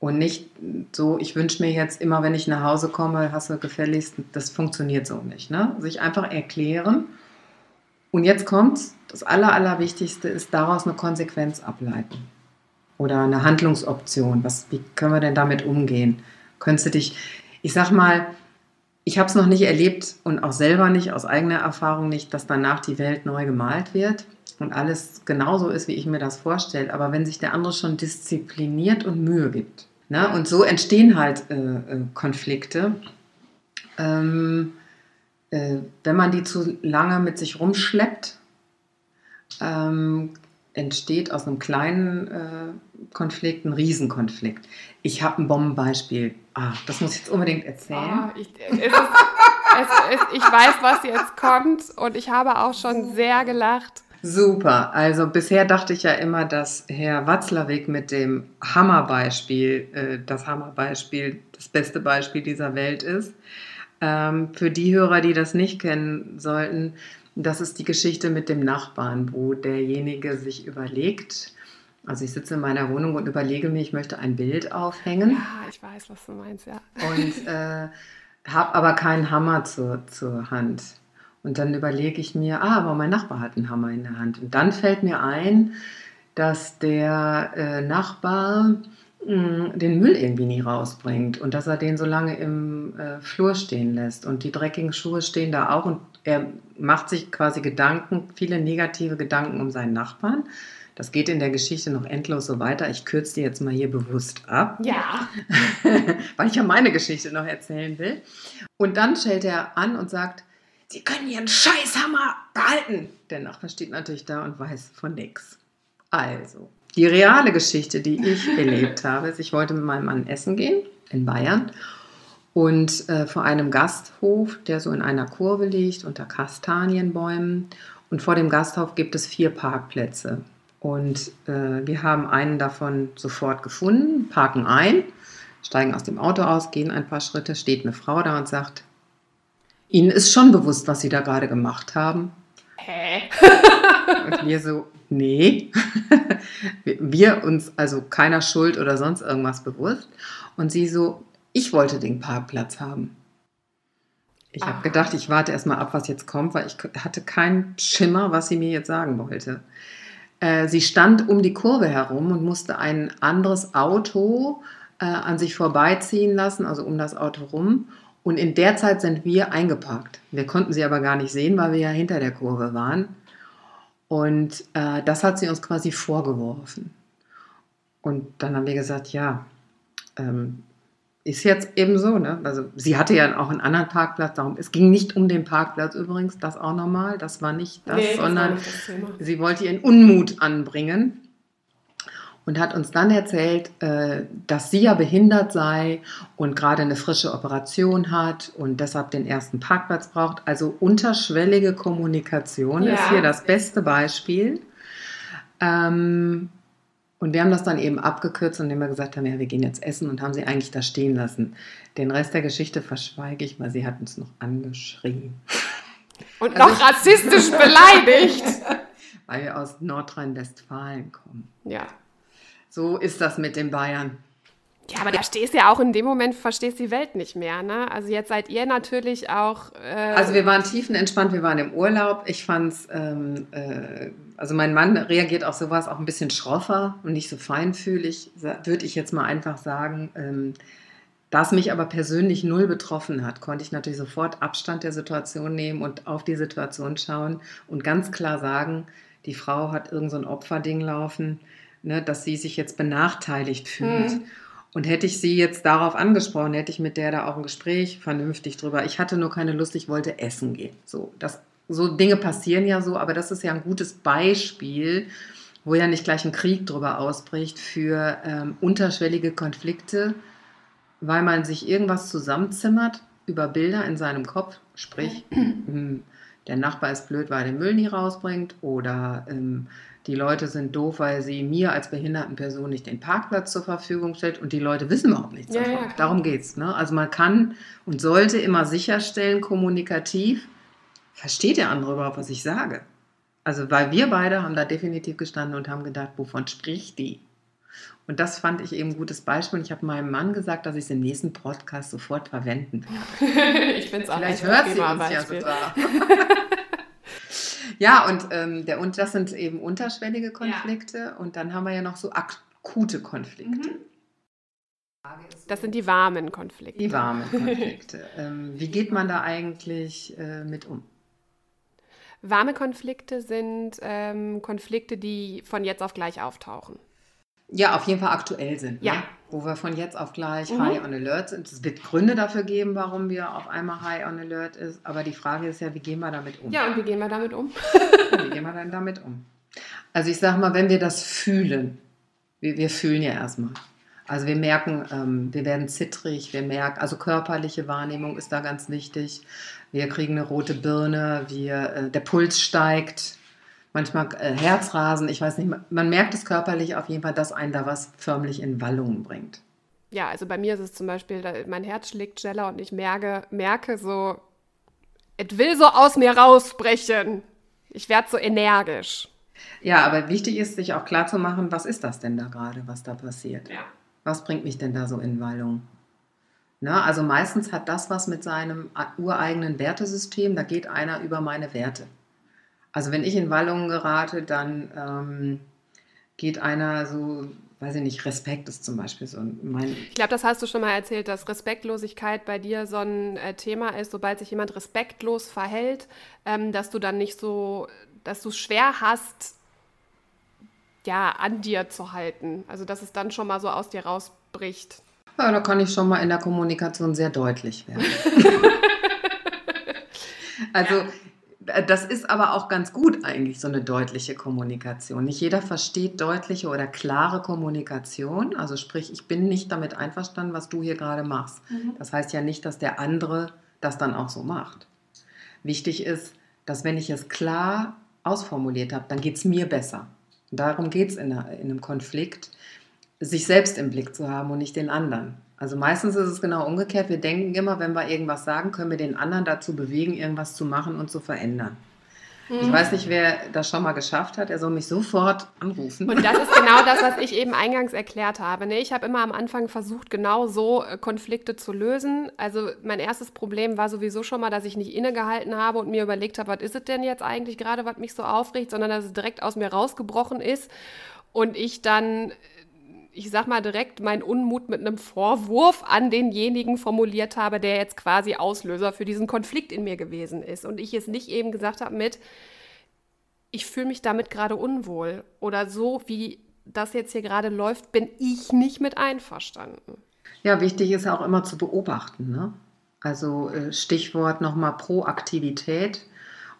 Und nicht so, ich wünsche mir jetzt immer, wenn ich nach Hause komme, hast du gefälligst, das funktioniert so nicht. Ne? Sich einfach erklären. Und jetzt kommt das Aller, Allerwichtigste ist daraus eine Konsequenz ableiten. Oder eine Handlungsoption. Was, wie können wir denn damit umgehen? Könntest du dich, ich sag mal, ich habe es noch nicht erlebt und auch selber nicht, aus eigener Erfahrung nicht, dass danach die Welt neu gemalt wird und alles genauso ist, wie ich mir das vorstelle. Aber wenn sich der andere schon diszipliniert und Mühe gibt, Ne? Und so entstehen halt äh, äh, Konflikte. Ähm, äh, wenn man die zu lange mit sich rumschleppt, ähm, entsteht aus einem kleinen äh, Konflikt ein Riesenkonflikt. Ich habe ein Bombenbeispiel. Ah, das muss ich jetzt unbedingt erzählen. Oh, ich, es ist, es ist, ich weiß, was jetzt kommt und ich habe auch schon sehr gelacht. Super. Also bisher dachte ich ja immer, dass Herr Watzlawick mit dem Hammerbeispiel äh, das Hammerbeispiel, das beste Beispiel dieser Welt ist. Ähm, für die Hörer, die das nicht kennen sollten, das ist die Geschichte mit dem Nachbarn, wo derjenige sich überlegt, also ich sitze in meiner Wohnung und überlege mir, ich möchte ein Bild aufhängen. Ja, ich weiß, was du meinst, ja. Und äh, habe aber keinen Hammer zur, zur Hand. Und dann überlege ich mir, ah, aber mein Nachbar hat einen Hammer in der Hand. Und dann fällt mir ein, dass der äh, Nachbar mh, hm, den Müll irgendwie nie rausbringt und dass er den so lange im äh, Flur stehen lässt. Und die dreckigen Schuhe stehen da auch und er macht sich quasi Gedanken, viele negative Gedanken um seinen Nachbarn. Das geht in der Geschichte noch endlos so weiter. Ich kürze die jetzt mal hier bewusst ab. Ja. Weil ich ja meine Geschichte noch erzählen will. Und dann stellt er an und sagt, Sie können Ihren Scheißhammer behalten. Der Nachbar steht natürlich da und weiß von nichts. Also, die reale Geschichte, die ich erlebt habe, ist, ich wollte mit meinem Mann essen gehen in Bayern und äh, vor einem Gasthof, der so in einer Kurve liegt, unter Kastanienbäumen. Und vor dem Gasthof gibt es vier Parkplätze. Und äh, wir haben einen davon sofort gefunden, parken ein, steigen aus dem Auto aus, gehen ein paar Schritte, steht eine Frau da und sagt, Ihnen ist schon bewusst, was Sie da gerade gemacht haben. Hä? Und wir so, nee. wir uns also keiner Schuld oder sonst irgendwas bewusst. Und sie so, ich wollte den Parkplatz haben. Ich habe gedacht, ich warte erstmal ab, was jetzt kommt, weil ich hatte keinen Schimmer, was sie mir jetzt sagen wollte. Äh, sie stand um die Kurve herum und musste ein anderes Auto äh, an sich vorbeiziehen lassen, also um das Auto rum. Und in der Zeit sind wir eingeparkt. Wir konnten sie aber gar nicht sehen, weil wir ja hinter der Kurve waren. Und äh, das hat sie uns quasi vorgeworfen. Und dann haben wir gesagt, ja, ähm, ist jetzt eben so, ne? Also sie hatte ja auch einen anderen Parkplatz, darum, es ging nicht um den Parkplatz übrigens, das auch nochmal, das war nicht das, nee, sondern das das sie wollte ihren Unmut anbringen und hat uns dann erzählt, äh, dass sie ja behindert sei und gerade eine frische Operation hat und deshalb den ersten Parkplatz braucht. Also unterschwellige Kommunikation ja. ist hier das beste Beispiel. Ähm, und wir haben das dann eben abgekürzt, indem wir gesagt haben, ja, wir gehen jetzt essen und haben sie eigentlich da stehen lassen. Den Rest der Geschichte verschweige ich, weil sie hat uns noch angeschrien. Und also noch rassistisch beleidigt. weil wir aus Nordrhein-Westfalen kommen. Ja. So ist das mit den Bayern. Ja, aber da stehst du ja auch in dem Moment, verstehst die Welt nicht mehr, ne? Also jetzt seid ihr natürlich auch. Äh also wir waren tiefenentspannt, wir waren im Urlaub. Ich fand's, ähm, äh, also mein Mann reagiert auf sowas auch ein bisschen schroffer und nicht so feinfühlig, würde ich jetzt mal einfach sagen. Ähm, da es mich aber persönlich null betroffen hat, konnte ich natürlich sofort Abstand der Situation nehmen und auf die Situation schauen und ganz klar sagen, die Frau hat irgend so ein Opferding laufen ne, dass sie sich jetzt benachteiligt fühlt. Hm. Und hätte ich sie jetzt darauf angesprochen, hätte ich mit der da auch ein Gespräch vernünftig drüber. Ich hatte nur keine Lust, ich wollte essen gehen. So, das, so Dinge passieren ja so, aber das ist ja ein gutes Beispiel, wo ja nicht gleich ein Krieg drüber ausbricht für ähm, unterschwellige Konflikte, weil man sich irgendwas zusammenzimmert über Bilder in seinem Kopf, sprich, ähm, der Nachbar ist blöd, weil er den Müll nie rausbringt oder ähm, die Leute sind doof, weil sie mir als behinderten Person nicht den Parkplatz zur Verfügung stellt und die Leute wissen überhaupt nichts ja, davon. Ja, Darum geht es. Ne? Also man kann und sollte immer sicherstellen, kommunikativ, versteht der andere überhaupt, was ich sage? Also weil wir beide haben da definitiv gestanden und haben gedacht, wovon spricht die? Und das fand ich eben ein gutes Beispiel. Ich habe meinem Mann gesagt, dass ich es im nächsten Podcast sofort verwenden werde. ich finde es auch Vielleicht hört sie uns Beispiel. ja sogar. Ja, und, ähm, der, und das sind eben unterschwellige Konflikte. Ja. Und dann haben wir ja noch so akute Konflikte. Mhm. Das sind die warmen Konflikte. Die warmen Konflikte. ähm, wie geht man da eigentlich äh, mit um? Warme Konflikte sind ähm, Konflikte, die von jetzt auf gleich auftauchen. Ja, auf jeden Fall aktuell sind. Ne? Ja. Ne? Wo wir von jetzt auf gleich mhm. High on Alert sind. Es wird Gründe dafür geben, warum wir auf einmal High on Alert ist. Aber die Frage ist ja, wie gehen wir damit um? Ja, und wie gehen wir damit um? wie gehen wir dann damit um? Also ich sage mal, wenn wir das fühlen, wir, wir fühlen ja erstmal. Also wir merken, ähm, wir werden zittrig, wir merken, also körperliche Wahrnehmung ist da ganz wichtig. Wir kriegen eine rote Birne, wir, äh, der Puls steigt, manchmal äh, Herzrasen, ich weiß nicht, man merkt es körperlich auf jeden Fall, dass einen da was förmlich in Wallungen bringt. Ja, also bei mir ist es zum Beispiel, mein Herz schlägt schneller und ich merke, merke so, es will so aus mir rausbrechen. Ich werde so energisch. Ja, aber wichtig ist, sich auch klar zu machen, was ist das denn da gerade, was da passiert? Ja. Was bringt mich denn da so in Wallung? Na, also meistens hat das was mit seinem ureigenen Wertesystem, da geht einer über meine Werte. Also wenn ich in Wallungen gerate, dann ähm, geht einer so, weiß ich nicht, Respekt ist zum Beispiel so mein. Ich glaube, das hast du schon mal erzählt, dass Respektlosigkeit bei dir so ein äh, Thema ist, sobald sich jemand respektlos verhält, ähm, dass du dann nicht so, dass du es schwer hast, ja, an dir zu halten. Also dass es dann schon mal so aus dir rausbricht. Ja, da kann ich schon mal in der Kommunikation sehr deutlich werden. also ja. Äh, das ist aber auch ganz gut eigentlich, so eine deutliche Kommunikation. Nicht jeder versteht deutliche oder klare Kommunikation. Also sprich, ich bin nicht damit einverstanden, was du hier gerade machst. Mhm. Das heißt ja nicht, dass der andere das dann auch so macht. Wichtig ist, dass wenn ich es klar ausformuliert habe, dann geht es mir besser. Und darum geht es in, in einem Konflikt, sich selbst im Blick zu haben und nicht den anderen. Also meistens ist es genau umgekehrt. Wir denken immer, wenn wir irgendwas sagen, können wir den anderen dazu bewegen, irgendwas zu machen und zu verändern. Ich mhm. weiß nicht, wer das schon mal geschafft hat. Er soll mich sofort anrufen. Und das ist genau das, was ich eben eingangs erklärt habe. Ne? Ich habe immer am Anfang versucht, genau so äh, Konflikte zu lösen. Also mein erstes Problem war sowieso schon mal, dass ich nicht innegehalten habe und mir überlegt habe, was ist es denn jetzt eigentlich gerade, was mich so aufregt, sondern dass es direkt aus mir rausgebrochen ist und ich dann ich sag mal direkt, meinen Unmut mit einem Vorwurf an denjenigen formuliert habe, der jetzt quasi Auslöser für diesen Konflikt in mir gewesen ist. Und ich es nicht eben gesagt habe mit, ich fühle mich damit gerade unwohl oder so, wie das jetzt hier gerade läuft, bin ich nicht mit einverstanden. Ja, wichtig ist auch immer zu beobachten. Ne? Also äh, Stichwort nochmal Proaktivität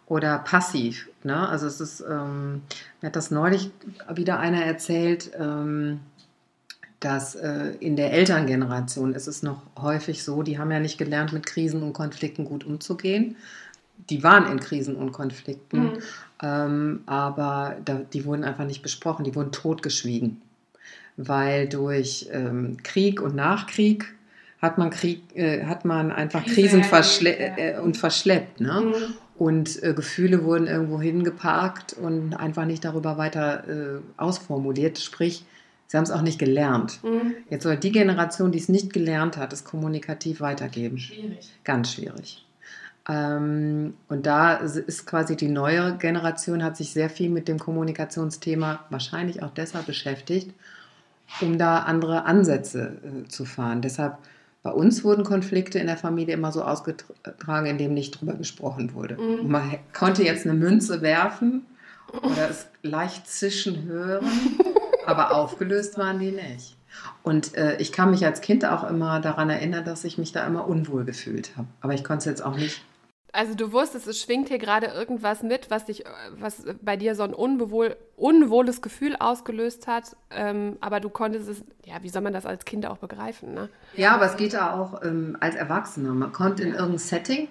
oder passiv. Ne? Also es ist, ähm, mir hat das neulich wieder einer erzählt, ähm, dass äh, in der Elterngeneration ist es noch häufig so, die haben ja nicht gelernt, mit Krisen und Konflikten gut umzugehen. Die waren in Krisen und Konflikten, mhm. ähm, aber da, die wurden einfach nicht besprochen, die wurden totgeschwiegen. Weil durch ähm, Krieg und Nachkrieg hat man Krieg, äh, hat man einfach Krise Krisen verschle äh, und verschleppt. Ne? Mhm. Und äh, Gefühle wurden irgendwo hingeparkt und einfach nicht darüber weiter äh, ausformuliert. Sprich, sie haben es auch nicht gelernt. Mhm. Jetzt soll die Generation, die es nicht gelernt hat, es kommunikativ weitergeben. Schwierig. Ganz schwierig. Ähm, und da ist quasi die neue Generation, hat sich sehr viel mit dem Kommunikationsthema wahrscheinlich auch deshalb beschäftigt, um da andere Ansätze äh, zu fahren. Deshalb bei uns wurden Konflikte in der Familie immer so ausgetragen, indem nicht drüber gesprochen wurde. Mhm. Man konnte jetzt eine Münze werfen oder es leicht zischen hören, aber aufgelöst waren die nicht. Und äh, ich kann mich als Kind auch immer daran erinnern, dass ich mich da immer unwohl gefühlt habe. Aber ich konnte es jetzt auch nicht also du wusstest, es schwingt hier gerade irgendwas mit, was dich, was bei dir so ein unbewohl, unwohles Gefühl ausgelöst hat, ähm, aber du konntest es, ja, wie soll man das als Kind auch begreifen, ne? Ja, aber es geht da auch ähm, als Erwachsener. Man kommt in irgendein Setting,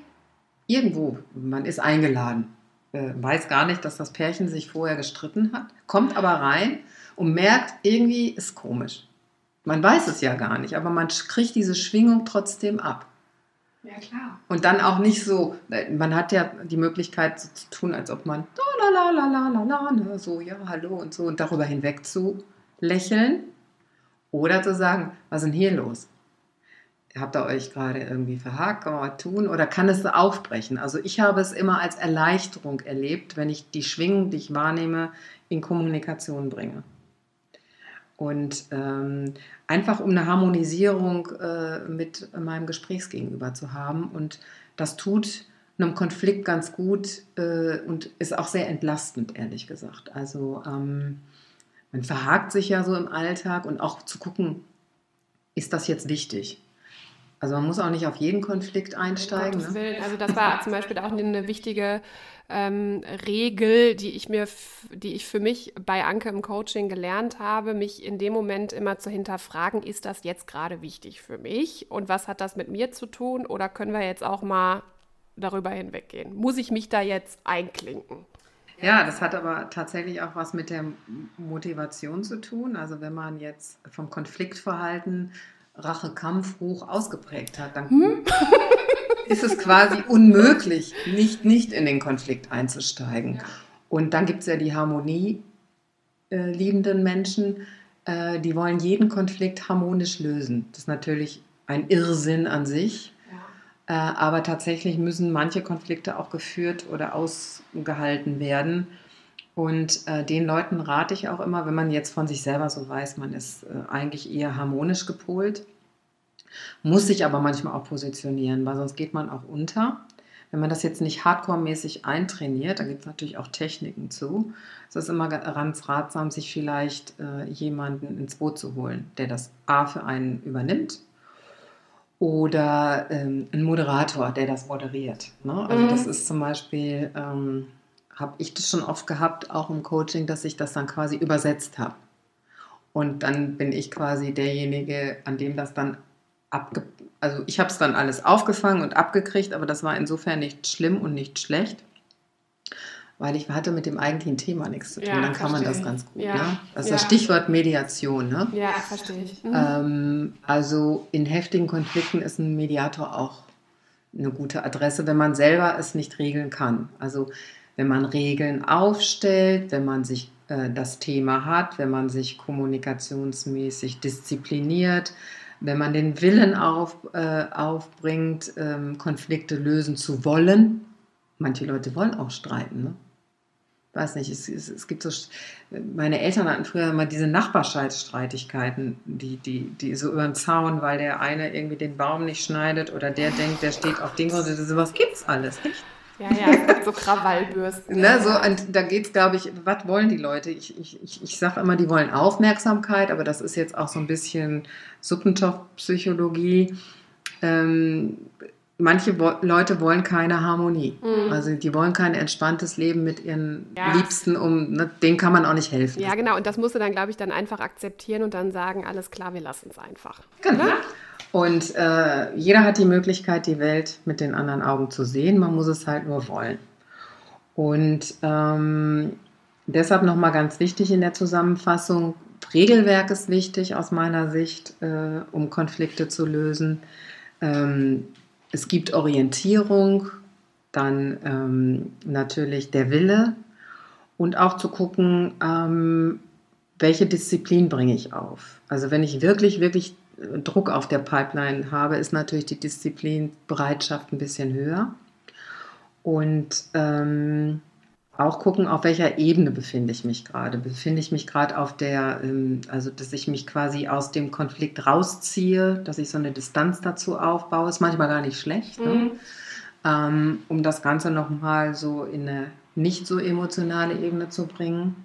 irgendwo, man ist eingeladen, äh, weiß gar nicht, dass das Pärchen sich vorher gestritten hat, kommt aber rein und merkt, irgendwie ist komisch. Man weiß es ja gar nicht, aber man kriegt diese Schwingung trotzdem ab. Ja, klar. Und dann auch nicht so, man hat ja die Möglichkeit so zu tun, als ob man la la la la la la, ne, so ja, hallo und so und darüber hinweg zu lächeln oder zu sagen, was ist denn hier los? Habt ihr euch gerade irgendwie verhakt, kann man was tun oder kann es aufbrechen? Also ich habe es immer als Erleichterung erlebt, wenn ich die Schwingung, die ich wahrnehme, in Kommunikation bringe. Und ähm, einfach um eine Harmonisierung äh, mit meinem Gesprächsgegenüber zu haben. Und das tut einem Konflikt ganz gut äh, und ist auch sehr entlastend, ehrlich gesagt. Also ähm, man verhakt sich ja so im Alltag und auch zu gucken, ist das jetzt wichtig? Also man muss auch nicht auf jeden Konflikt einsteigen. Ne? Also das war zum Beispiel auch eine wichtige ähm, Regel, die ich mir, die ich für mich bei Anke im Coaching gelernt habe, mich in dem Moment immer zu hinterfragen, ist das jetzt gerade wichtig für mich und was hat das mit mir zu tun oder können wir jetzt auch mal darüber hinweggehen? Muss ich mich da jetzt einklinken? Ja, das hat aber tatsächlich auch was mit der Motivation zu tun. Also wenn man jetzt vom Konfliktverhalten Rachekampf hoch ausgeprägt hat, dann hm? ist es quasi unmöglich, nicht, nicht in den Konflikt einzusteigen. Ja. Und dann gibt es ja die Harmonie äh, liebenden Menschen, äh, die wollen jeden Konflikt harmonisch lösen. Das ist natürlich ein Irrsinn an sich. Äh, aber tatsächlich müssen manche Konflikte auch geführt oder ausgehalten werden. Und äh, den Leuten rate ich auch immer, wenn man jetzt von sich selber so weiß, man ist äh, eigentlich eher harmonisch gepolt, muss sich aber manchmal auch positionieren, weil sonst geht man auch unter. Wenn man das jetzt nicht hardcore-mäßig eintrainiert, da gibt es natürlich auch Techniken zu. Es ist immer ganz ratsam, sich vielleicht äh, jemanden ins Boot zu holen, der das A für einen übernimmt oder ähm, ein Moderator, der das moderiert. Ne? Also mhm. das ist zum Beispiel... Ähm, habe ich das schon oft gehabt, auch im Coaching, dass ich das dann quasi übersetzt habe. Und dann bin ich quasi derjenige, an dem das dann abge... Also ich habe es dann alles aufgefangen und abgekriegt, aber das war insofern nicht schlimm und nicht schlecht, weil ich hatte mit dem eigentlichen Thema nichts zu tun. Ja, dann kann man das ganz gut. Ja. Ne? Das ist ja. das Stichwort Mediation. Ne? Ja, verstehe ich. Mhm. Ähm, also in heftigen Konflikten ist ein Mediator auch eine gute Adresse, wenn man selber es nicht regeln kann. Also wenn man Regeln aufstellt, wenn man sich äh, das Thema hat, wenn man sich kommunikationsmäßig diszipliniert, wenn man den Willen auf, äh, aufbringt, ähm, Konflikte lösen zu wollen. Manche Leute wollen auch streiten. Ne? Weiß nicht, es, es, es, gibt so. Meine Eltern hatten früher immer diese Nachbarschaftsstreitigkeiten, die, die, die so über den Zaun, weil der eine irgendwie den Baum nicht schneidet oder der denkt, der steht auf Dinge. Sowas gibt es alles, nicht? Ja, ja, so Krawallbürsten. ne, so, und da geht es, glaube ich, was wollen die Leute? Ich, ich, ich, ich sage immer, die wollen Aufmerksamkeit, aber das ist jetzt auch so ein bisschen Suppentopf-Psychologie. Ähm, manche wo Leute wollen keine Harmonie. Mhm. Also die wollen kein entspanntes Leben mit ihren ja. Liebsten, um ne, denen kann man auch nicht helfen. Ja, genau. Und das musst du dann, glaube ich, dann einfach akzeptieren und dann sagen, alles klar, wir lassen es einfach. Genau. Ne? Und äh, jeder hat die Möglichkeit, die Welt mit den anderen Augen zu sehen. Man muss es halt nur wollen. Und ähm, deshalb nochmal ganz wichtig in der Zusammenfassung, Regelwerk ist wichtig aus meiner Sicht, äh, um Konflikte zu lösen. Ähm, es gibt Orientierung, dann ähm, natürlich der Wille und auch zu gucken, ähm, welche Disziplin bringe ich auf. Also wenn ich wirklich, wirklich Druck auf der Pipeline habe, ist natürlich die Disziplinbereitschaft ein bisschen höher. Und ähm, auch gucken, auf welcher Ebene befinde ich mich gerade. Befinde ich mich gerade auf der, ähm, also dass ich mich quasi aus dem Konflikt rausziehe, dass ich so eine Distanz dazu aufbaue, ist manchmal gar nicht schlecht, ne? mhm. ne? ähm, um das Ganze nochmal so in eine nicht so emotionale Ebene zu bringen.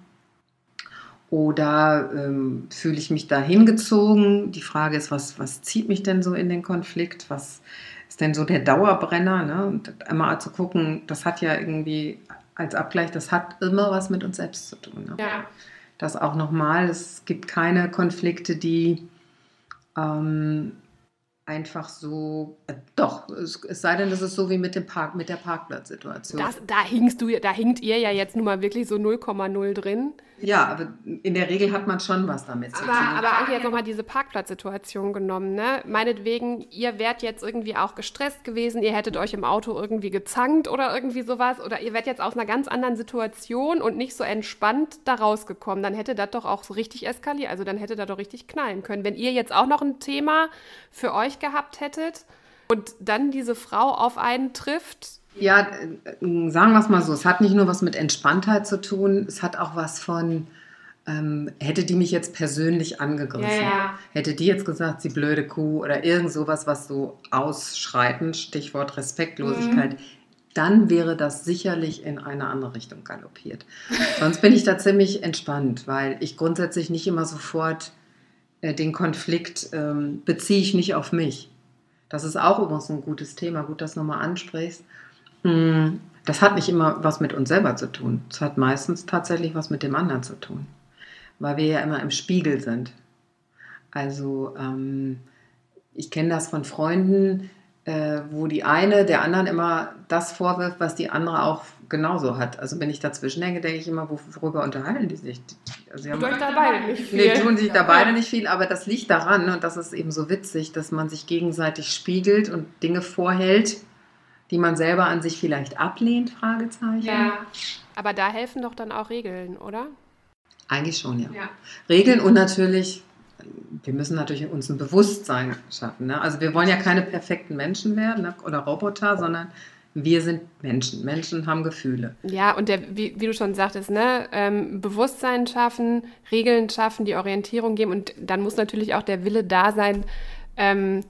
Oder ähm, fühle ich mich da hingezogen? Die Frage ist, was, was zieht mich denn so in den Konflikt? Was ist denn so der Dauerbrenner? Ne? Und einmal zu gucken, das hat ja irgendwie als Abgleich, das hat immer was mit uns selbst zu tun. Ne? Ja. Das auch nochmal, es gibt keine Konflikte, die ähm, einfach so, äh, doch, es, es, sei denn, das ist so wie mit dem Park, mit der Parkplatzsituation. da hingst du, da hinkt ihr ja jetzt nun mal wirklich so 0,0 drin. Ja, aber in der Regel hat man schon was damit zu tun. Aber Anke, jetzt nochmal diese Parkplatzsituation genommen, ne? Meinetwegen, ihr wärt jetzt irgendwie auch gestresst gewesen, ihr hättet euch im Auto irgendwie gezankt oder irgendwie sowas, oder ihr wärt jetzt aus einer ganz anderen Situation und nicht so entspannt da rausgekommen, dann hätte das doch auch so richtig eskaliert, also dann hätte das doch richtig knallen können. Wenn ihr jetzt auch noch ein Thema für euch gehabt hättet und dann diese Frau auf einen trifft, ja, äh, sagen wir es mal so, es hat nicht nur was mit Entspanntheit zu tun, es hat auch was von, ähm, hätte die mich jetzt persönlich angegriffen, ja, ja. hätte die jetzt gesagt, sie blöde Kuh oder irgend sowas, was so ausschreiten, Stichwort Respektlosigkeit, mhm. dann wäre das sicherlich in eine andere Richtung galoppiert. Sonst bin ich da ziemlich entspannt, weil ich grundsätzlich nicht immer sofort äh, den Konflikt ähm, beziehe ich nicht auf mich. Das ist auch übrigens ein gutes Thema, gut, dass du nochmal ansprichst. Hm, das hat nicht immer was mit uns selber zu tun. Es hat meistens tatsächlich was mit dem anderen zu tun, weil wir ja immer im Spiegel sind. Also ähm, ich kenne das von Freunden, äh, wo die eine der anderen immer das vorwirft, was die andere auch genauso hat. Also wenn ich dazwischen denke, denke ich immer, worüber unterhalten die sich? Also sie haben da beide nicht viel. Nee, tun sich da beide nicht viel, aber das liegt daran und das ist eben so witzig, dass man sich gegenseitig spiegelt und Dinge vorhält, die man selber an sich vielleicht ablehnt? Fragezeichen. Ja, aber da helfen doch dann auch Regeln, oder? Eigentlich schon, ja. ja. Regeln und natürlich, wir müssen natürlich uns ein Bewusstsein schaffen. Ne? Also wir wollen ja keine perfekten Menschen werden ne? oder Roboter, sondern wir sind Menschen. Menschen haben Gefühle. Ja, und der, wie, wie du schon sagtest, ne, ähm, Bewusstsein schaffen, Regeln schaffen, die Orientierung geben und dann muss natürlich auch der Wille da sein, ähm,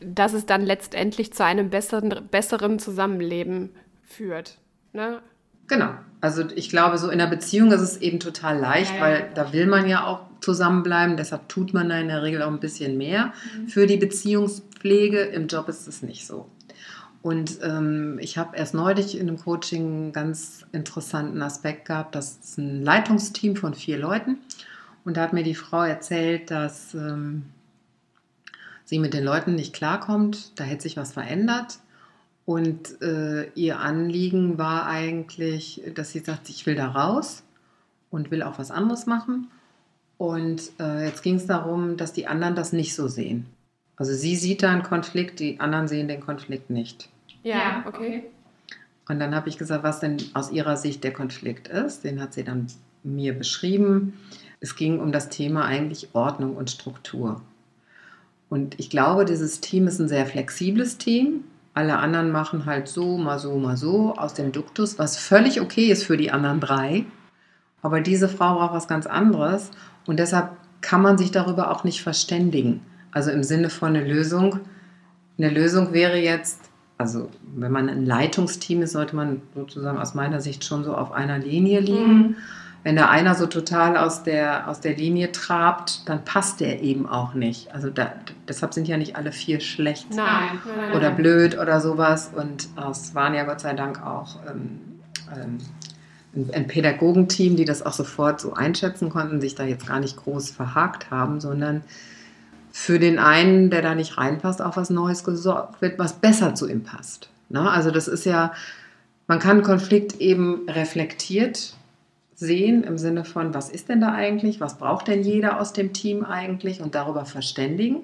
dass es dann letztendlich zu einem besseren, besseren Zusammenleben führt. Ne? Genau. Also ich glaube, so in einer Beziehung ist es eben total leicht, ja, ja. weil da will man ja auch zusammenbleiben. Deshalb tut man da in der Regel auch ein bisschen mehr mhm. für die Beziehungspflege. Im Job ist es nicht so. Und ähm, ich habe erst neulich in einem Coaching einen ganz interessanten Aspekt gehabt. Das ist ein Leitungsteam von vier Leuten. Und da hat mir die Frau erzählt, dass ähm, sie mit den Leuten nicht klarkommt, da hätte sich was verändert. Und äh, ihr Anliegen war eigentlich, dass sie sagt, ich will da raus und will auch was anderes machen. Und äh, jetzt ging es darum, dass die anderen das nicht so sehen. Also sie sieht da einen Konflikt, die anderen sehen den Konflikt nicht. Ja, okay. Und dann habe ich gesagt, was denn aus ihrer Sicht der Konflikt ist. Den hat sie dann mir beschrieben. Es ging um das Thema eigentlich Ordnung und Struktur. Und ich glaube, dieses Team ist ein sehr flexibles Team. Alle anderen machen halt so, mal so, mal so aus dem Duktus, was völlig okay ist für die anderen drei. Aber diese Frau braucht was ganz anderes und deshalb kann man sich darüber auch nicht verständigen. Also im Sinne von einer Lösung. Eine Lösung wäre jetzt, also wenn man ein Leitungsteam ist, sollte man sozusagen aus meiner Sicht schon so auf einer Linie liegen. Mhm. Wenn da einer so total aus der, aus der Linie trabt, dann passt der eben auch nicht. Also da, deshalb sind ja nicht alle vier schlecht nein, nein, oder blöd oder sowas. Und es waren ja Gott sei Dank auch ähm, ähm, ein, ein Pädagogenteam, die das auch sofort so einschätzen konnten, sich da jetzt gar nicht groß verhakt haben, sondern für den einen, der da nicht reinpasst, auch was Neues gesorgt wird, was besser zu ihm passt. Ne? Also das ist ja, man kann Konflikt eben reflektiert sehen im Sinne von, was ist denn da eigentlich, was braucht denn jeder aus dem Team eigentlich und darüber verständigen.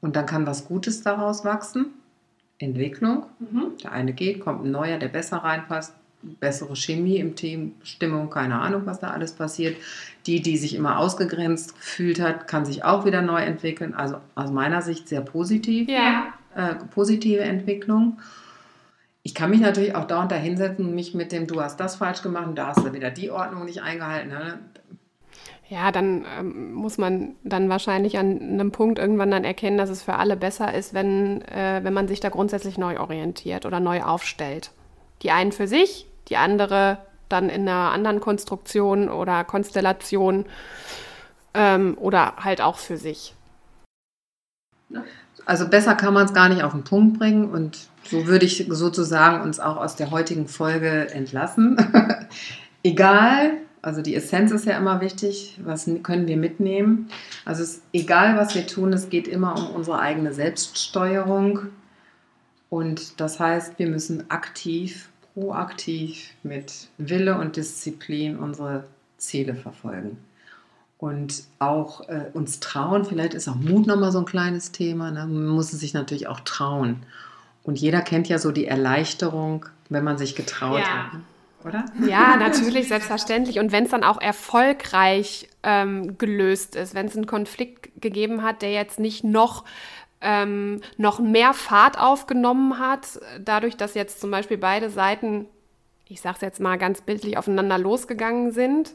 Und dann kann was Gutes daraus wachsen. Entwicklung. Mhm. Der eine geht, kommt ein neuer, der besser reinpasst, bessere Chemie im Team, Stimmung, keine Ahnung, was da alles passiert. Die, die sich immer ausgegrenzt gefühlt hat, kann sich auch wieder neu entwickeln. Also aus meiner Sicht sehr positiv. Ja. Äh, positive Entwicklung. Ich kann mich natürlich auch dauernd da hinsetzen und mich mit dem, du hast das falsch gemacht und da hast du wieder die Ordnung nicht eingehalten. Ne? Ja, dann ähm, muss man dann wahrscheinlich an einem Punkt irgendwann dann erkennen, dass es für alle besser ist, wenn, äh, wenn man sich da grundsätzlich neu orientiert oder neu aufstellt. Die einen für sich, die andere dann in einer anderen Konstruktion oder Konstellation ähm, oder halt auch für sich. Also besser kann man es gar nicht auf den Punkt bringen und so würde ich sozusagen uns auch aus der heutigen Folge entlassen. egal, also die Essenz ist ja immer wichtig, was können wir mitnehmen. Also es egal, was wir tun, es geht immer um unsere eigene Selbststeuerung. Und das heißt, wir müssen aktiv proaktiv mit Wille und Disziplin unsere Ziele verfolgen. Und auch äh, uns trauen, vielleicht ist auch Mut nochmal so ein kleines Thema. Ne? Man muss sich natürlich auch trauen. Und jeder kennt ja so die Erleichterung, wenn man sich getraut ja. hat. Oder? Ja, natürlich, selbstverständlich. Und wenn es dann auch erfolgreich ähm, gelöst ist, wenn es einen Konflikt gegeben hat, der jetzt nicht noch ähm, noch mehr Fahrt aufgenommen hat, dadurch, dass jetzt zum Beispiel beide Seiten, ich sage es jetzt mal ganz bildlich, aufeinander losgegangen sind,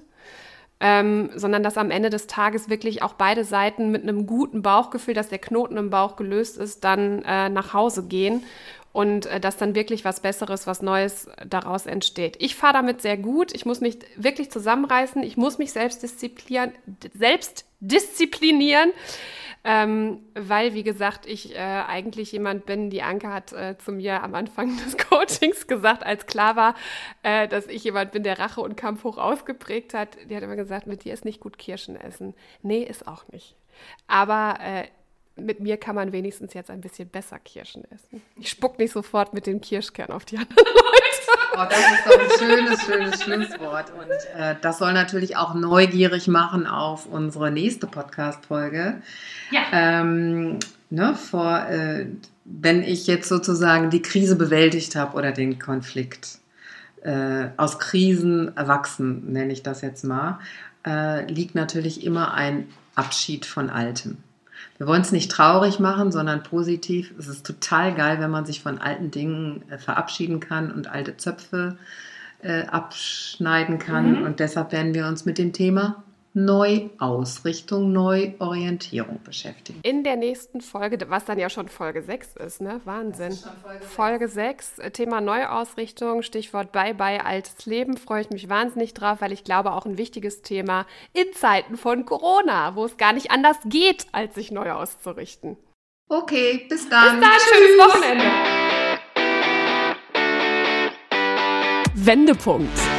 ähm, sondern dass am Ende des Tages wirklich auch beide Seiten mit einem guten Bauchgefühl, dass der Knoten im Bauch gelöst ist, dann äh, nach Hause gehen und äh, dass dann wirklich was Besseres, was Neues daraus entsteht. Ich fahre damit sehr gut. Ich muss mich wirklich zusammenreißen. Ich muss mich selbst disziplinieren. Selbst disziplinieren. Ähm, weil, wie gesagt, ich äh, eigentlich jemand bin, die Anke hat äh, zu mir am Anfang des Coachings gesagt, als klar war, äh, dass ich jemand bin, der Rache und Kampf hoch ausgeprägt hat. Die hat immer gesagt, mit dir ist nicht gut Kirschen essen. Nee, ist auch nicht. Aber äh, mit mir kann man wenigstens jetzt ein bisschen besser Kirschen essen. Ich spuck nicht sofort mit den Kirschkern auf die anderen Leute. Oh, das ist doch ein schönes, schönes Schlusswort. Und äh, das soll natürlich auch neugierig machen auf unsere nächste Podcast-Folge. Ja. Ähm, ne, vor, äh, wenn ich jetzt sozusagen die Krise bewältigt habe oder den Konflikt. Äh, aus Krisen erwachsen, nenne ich das jetzt mal, äh, liegt natürlich immer ein Abschied von Altem. Wir wollen es nicht traurig machen, sondern positiv. Es ist total geil, wenn man sich von alten Dingen äh, verabschieden kann und alte Zöpfe äh, abschneiden kann. Mhm. Und deshalb werden wir uns mit dem Thema Neuausrichtung, Neuorientierung beschäftigen. In der nächsten Folge, was dann ja schon Folge 6 ist, ne? Wahnsinn. Folge, Folge 6, äh, Thema Neuausrichtung, Stichwort Bye-bye altes Leben, freue ich mich wahnsinnig drauf, weil ich glaube auch ein wichtiges Thema in Zeiten von Corona, wo es gar nicht anders geht, als sich neu auszurichten. Okay, bis dann. Bis dann, Tschüss. schönes Wochenende. Wendepunkt.